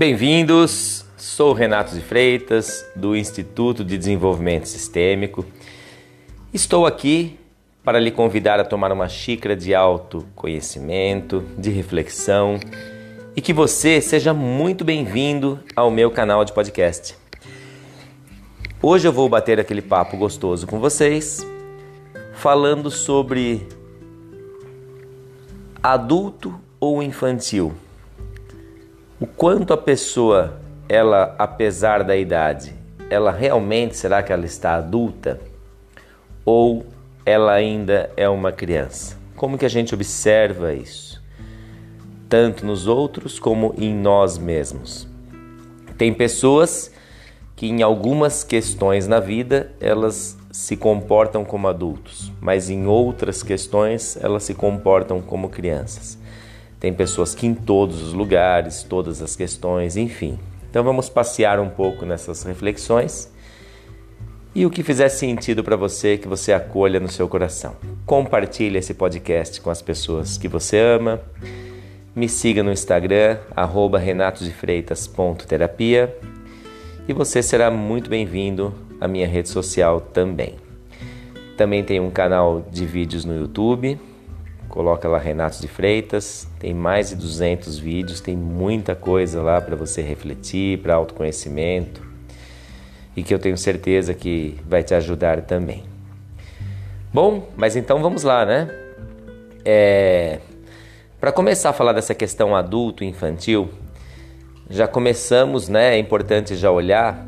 Bem-vindos, sou Renato de Freitas, do Instituto de Desenvolvimento Sistêmico. Estou aqui para lhe convidar a tomar uma xícara de autoconhecimento, de reflexão e que você seja muito bem-vindo ao meu canal de podcast. Hoje eu vou bater aquele papo gostoso com vocês, falando sobre adulto ou infantil. O quanto a pessoa, ela, apesar da idade, ela realmente será que ela está adulta ou ela ainda é uma criança? Como que a gente observa isso? Tanto nos outros como em nós mesmos. Tem pessoas que em algumas questões na vida elas se comportam como adultos, mas em outras questões elas se comportam como crianças. Tem pessoas que em todos os lugares, todas as questões, enfim. Então vamos passear um pouco nessas reflexões e o que fizer sentido para você, que você acolha no seu coração. Compartilhe esse podcast com as pessoas que você ama. Me siga no Instagram, renatodefreitas.terapia e você será muito bem-vindo à minha rede social também. Também tem um canal de vídeos no YouTube, coloca lá Renato de Freitas, tem mais de 200 vídeos, tem muita coisa lá para você refletir, para autoconhecimento e que eu tenho certeza que vai te ajudar também. Bom, mas então vamos lá, né? É... Para começar a falar dessa questão adulto infantil, já começamos, né? É importante já olhar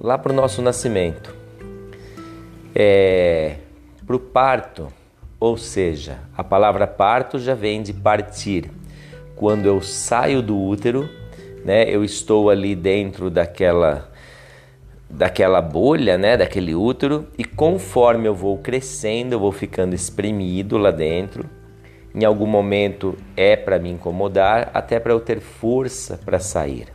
lá para o nosso nascimento, é... para o parto, ou seja, a palavra parto já vem de partir. Quando eu saio do útero, né? Eu estou ali dentro daquela daquela bolha, né, daquele útero, e conforme eu vou crescendo, eu vou ficando espremido lá dentro. Em algum momento é para me incomodar, até para eu ter força para sair,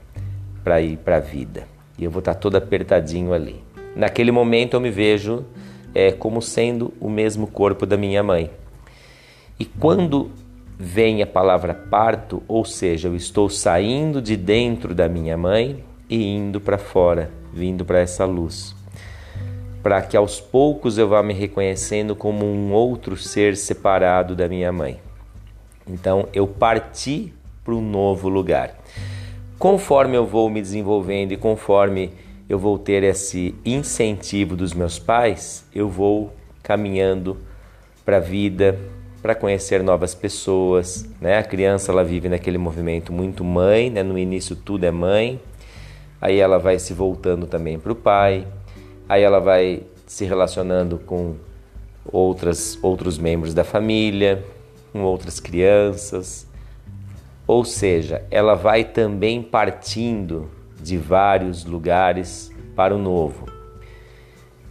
para ir para a vida. E eu vou estar tá todo apertadinho ali. Naquele momento eu me vejo é, como sendo o mesmo corpo da minha mãe. E quando vem a palavra parto, ou seja, eu estou saindo de dentro da minha mãe e indo para fora vindo para essa luz, para que aos poucos eu vá me reconhecendo como um outro ser separado da minha mãe. Então eu parti para um novo lugar. Conforme eu vou me desenvolvendo e conforme eu vou ter esse incentivo dos meus pais, eu vou caminhando para a vida, para conhecer novas pessoas, né? A criança ela vive naquele movimento muito mãe, né? No início tudo é mãe, aí ela vai se voltando também para o pai, aí ela vai se relacionando com outras, outros membros da família, com outras crianças. Ou seja, ela vai também partindo de vários lugares para o novo.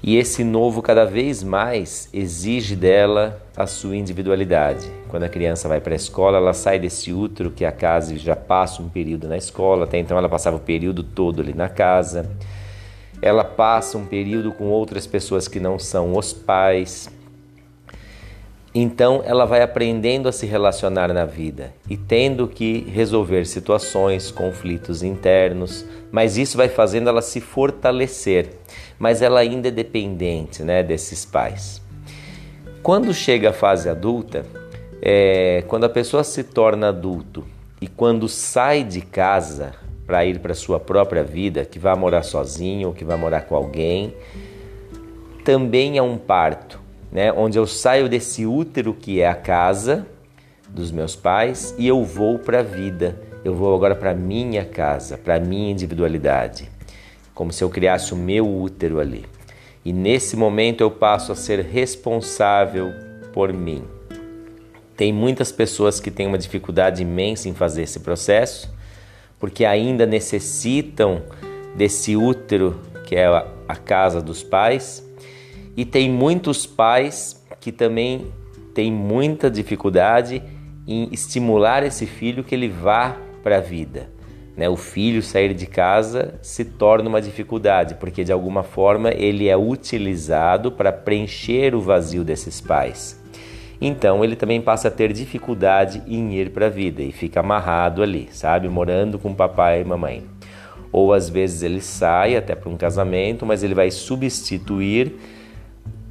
E esse novo cada vez mais exige dela a sua individualidade. Quando a criança vai para a escola, ela sai desse útero que a casa já passa um período na escola, até então ela passava o período todo ali na casa. Ela passa um período com outras pessoas que não são os pais. Então ela vai aprendendo a se relacionar na vida e tendo que resolver situações, conflitos internos, mas isso vai fazendo ela se fortalecer, mas ela ainda é dependente né, desses pais. Quando chega a fase adulta, é, quando a pessoa se torna adulto e quando sai de casa para ir para sua própria vida, que vai morar sozinho ou que vai morar com alguém, também é um parto né, onde eu saio desse útero que é a casa dos meus pais e eu vou para a vida. Eu vou agora para minha casa, para minha individualidade, como se eu criasse o meu útero ali. E nesse momento eu passo a ser responsável por mim. Tem muitas pessoas que têm uma dificuldade imensa em fazer esse processo, porque ainda necessitam desse útero que é a casa dos pais e tem muitos pais que também têm muita dificuldade em estimular esse filho que ele vá para a vida. Né? O filho sair de casa se torna uma dificuldade, porque de alguma forma ele é utilizado para preencher o vazio desses pais. Então ele também passa a ter dificuldade em ir para a vida e fica amarrado ali, sabe? Morando com papai e mamãe. Ou às vezes ele sai até para um casamento, mas ele vai substituir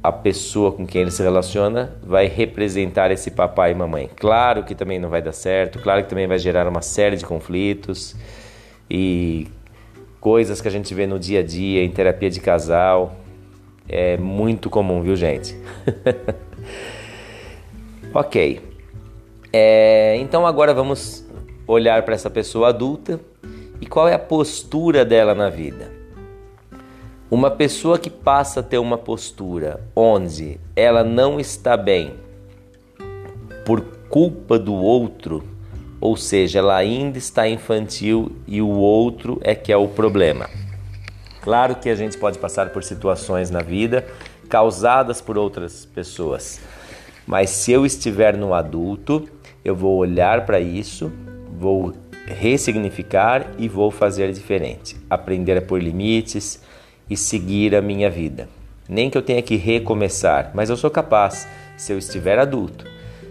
a pessoa com quem ele se relaciona, vai representar esse papai e mamãe. Claro que também não vai dar certo, claro que também vai gerar uma série de conflitos e coisas que a gente vê no dia a dia, em terapia de casal. É muito comum, viu, gente? ok. É, então agora vamos olhar para essa pessoa adulta e qual é a postura dela na vida. Uma pessoa que passa a ter uma postura onde ela não está bem por culpa do outro, ou seja, ela ainda está infantil e o outro é que é o problema. Claro que a gente pode passar por situações na vida causadas por outras pessoas, mas se eu estiver no adulto, eu vou olhar para isso, vou ressignificar e vou fazer diferente. Aprender a pôr limites e seguir a minha vida. Nem que eu tenha que recomeçar, mas eu sou capaz se eu estiver adulto.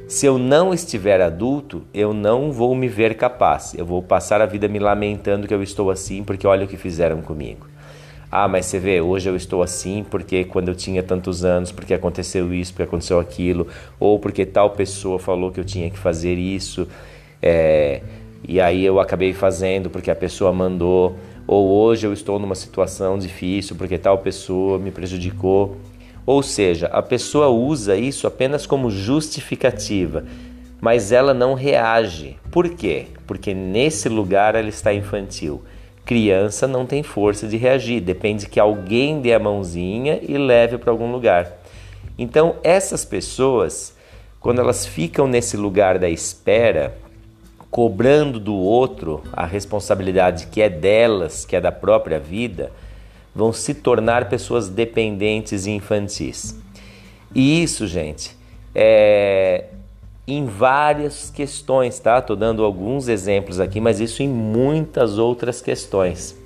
Se eu não estiver adulto, eu não vou me ver capaz. Eu vou passar a vida me lamentando que eu estou assim porque olha o que fizeram comigo. Ah, mas você vê, hoje eu estou assim porque quando eu tinha tantos anos, porque aconteceu isso, porque aconteceu aquilo, ou porque tal pessoa falou que eu tinha que fazer isso. É, e aí eu acabei fazendo porque a pessoa mandou, ou hoje eu estou numa situação difícil porque tal pessoa me prejudicou. Ou seja, a pessoa usa isso apenas como justificativa, mas ela não reage. Por quê? Porque nesse lugar ela está infantil. Criança não tem força de reagir, depende que alguém dê a mãozinha e leve para algum lugar. Então, essas pessoas, quando elas ficam nesse lugar da espera, cobrando do outro a responsabilidade que é delas, que é da própria vida, vão se tornar pessoas dependentes e infantis. E isso, gente, é em várias questões, tá? Tô dando alguns exemplos aqui, mas isso em muitas outras questões.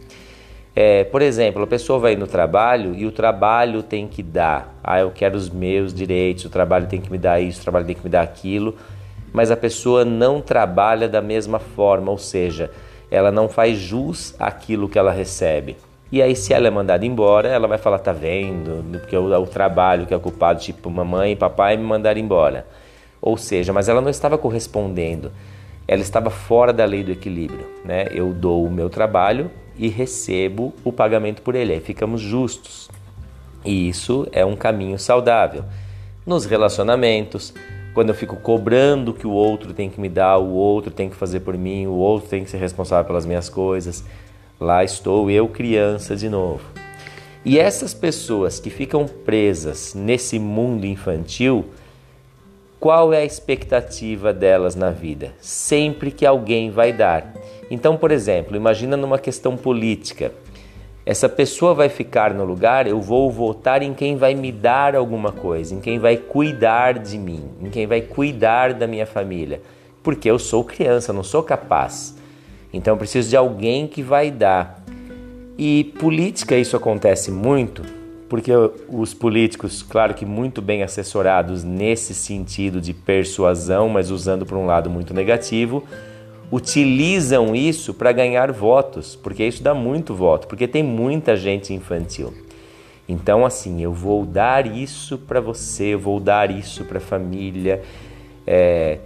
É, por exemplo, a pessoa vai no trabalho e o trabalho tem que dar, ah, eu quero os meus direitos, o trabalho tem que me dar isso, o trabalho tem que me dar aquilo mas a pessoa não trabalha da mesma forma, ou seja, ela não faz jus àquilo que ela recebe. E aí, se ela é mandada embora, ela vai falar: tá vendo? Porque é o, trabalho que é ocupado, tipo, mamãe e papai me mandaram embora. Ou seja, mas ela não estava correspondendo, ela estava fora da lei do equilíbrio. Né? Eu dou o meu trabalho e recebo o pagamento por ele, aí ficamos justos. E isso é um caminho saudável. Nos relacionamentos, quando eu fico cobrando que o outro tem que me dar, o outro tem que fazer por mim, o outro tem que ser responsável pelas minhas coisas, lá estou eu criança de novo. E essas pessoas que ficam presas nesse mundo infantil, qual é a expectativa delas na vida? Sempre que alguém vai dar. Então, por exemplo, imagina numa questão política essa pessoa vai ficar no lugar, eu vou votar em quem vai me dar alguma coisa, em quem vai cuidar de mim, em quem vai cuidar da minha família, porque eu sou criança, não sou capaz. Então eu preciso de alguém que vai dar. E política isso acontece muito, porque os políticos, claro que muito bem assessorados nesse sentido de persuasão, mas usando por um lado muito negativo, utilizam isso para ganhar votos, porque isso dá muito voto, porque tem muita gente infantil. Então, assim, eu vou dar isso para você, eu vou dar isso para a família, é...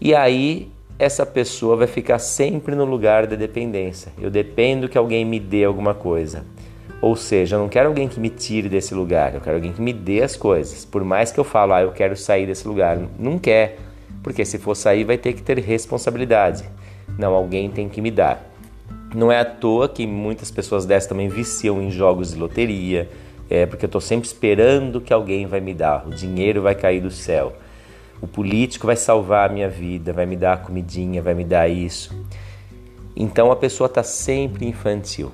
e aí essa pessoa vai ficar sempre no lugar da dependência. Eu dependo que alguém me dê alguma coisa. Ou seja, eu não quero alguém que me tire desse lugar, eu quero alguém que me dê as coisas. Por mais que eu falo, ah, eu quero sair desse lugar, não quer, porque se for sair vai ter que ter responsabilidade. Não, alguém tem que me dar. Não é à toa que muitas pessoas dessas também viciam em jogos de loteria, é porque eu estou sempre esperando que alguém vai me dar, o dinheiro vai cair do céu. O político vai salvar a minha vida, vai me dar a comidinha, vai me dar isso. Então a pessoa está sempre infantil.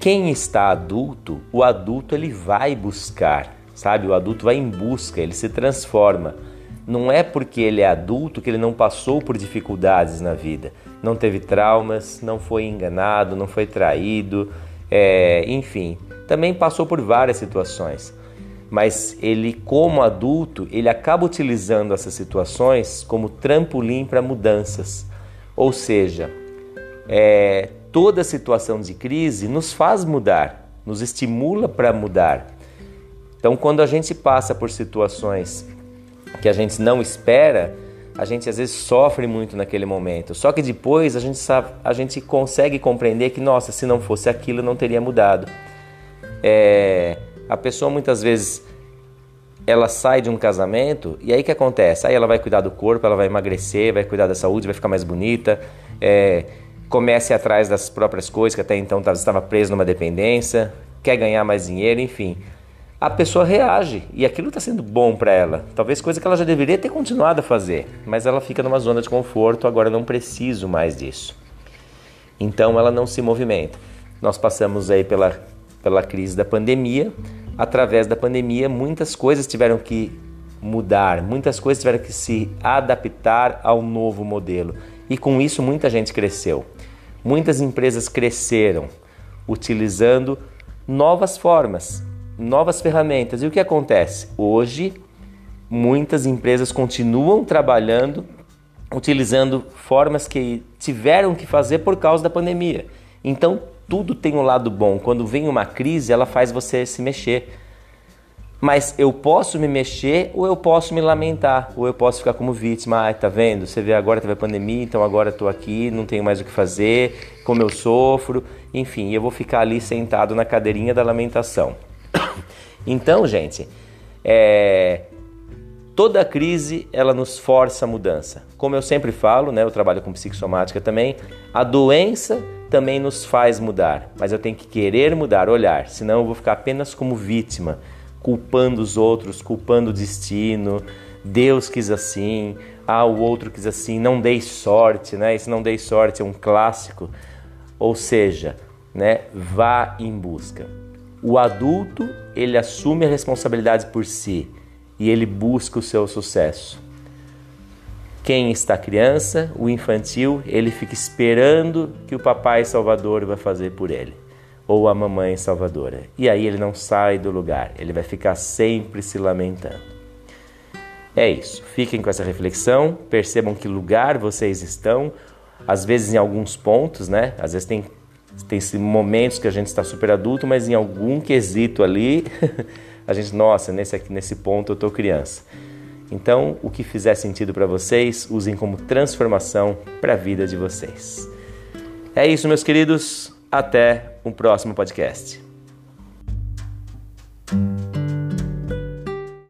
Quem está adulto, o adulto ele vai buscar, sabe? O adulto vai em busca, ele se transforma. Não é porque ele é adulto que ele não passou por dificuldades na vida, não teve traumas, não foi enganado, não foi traído, é, enfim, também passou por várias situações. Mas ele, como adulto, ele acaba utilizando essas situações como trampolim para mudanças. Ou seja, é, toda situação de crise nos faz mudar, nos estimula para mudar. Então, quando a gente passa por situações que a gente não espera, a gente às vezes sofre muito naquele momento. Só que depois a gente, sabe, a gente consegue compreender que, nossa, se não fosse aquilo, não teria mudado. É, a pessoa muitas vezes ela sai de um casamento e aí que acontece? Aí ela vai cuidar do corpo, ela vai emagrecer, vai cuidar da saúde, vai ficar mais bonita, é, atrás das próprias coisas que até então estava preso numa dependência, quer ganhar mais dinheiro, enfim. A pessoa reage e aquilo está sendo bom para ela. Talvez coisa que ela já deveria ter continuado a fazer, mas ela fica numa zona de conforto, agora não preciso mais disso. Então ela não se movimenta. Nós passamos aí pela, pela crise da pandemia, através da pandemia, muitas coisas tiveram que mudar, muitas coisas tiveram que se adaptar ao novo modelo. E com isso, muita gente cresceu. Muitas empresas cresceram utilizando novas formas, novas ferramentas. E o que acontece? Hoje, muitas empresas continuam trabalhando utilizando formas que tiveram que fazer por causa da pandemia. Então, tudo tem um lado bom. Quando vem uma crise, ela faz você se mexer. Mas eu posso me mexer ou eu posso me lamentar, ou eu posso ficar como vítima. Ai, tá vendo? Você vê agora teve a pandemia, então agora estou aqui, não tenho mais o que fazer, como eu sofro. Enfim, eu vou ficar ali sentado na cadeirinha da lamentação. Então, gente, é, toda crise ela nos força a mudança. Como eu sempre falo, né, eu trabalho com psicossomática também, a doença também nos faz mudar, mas eu tenho que querer mudar, olhar, senão eu vou ficar apenas como vítima, culpando os outros, culpando o destino. Deus quis assim, ah, o outro quis assim, não dei sorte, né? Esse não dei sorte é um clássico. Ou seja, né, vá em busca. O adulto, ele assume a responsabilidade por si e ele busca o seu sucesso. Quem está criança, o infantil, ele fica esperando que o papai salvador vai fazer por ele, ou a mamãe salvadora. E aí ele não sai do lugar, ele vai ficar sempre se lamentando. É isso. Fiquem com essa reflexão, percebam que lugar vocês estão, às vezes em alguns pontos, né? Às vezes tem tem momentos que a gente está super adulto, mas em algum quesito ali, a gente, nossa, nesse, nesse ponto eu estou criança. Então, o que fizer sentido para vocês, usem como transformação para a vida de vocês. É isso, meus queridos. Até o próximo podcast.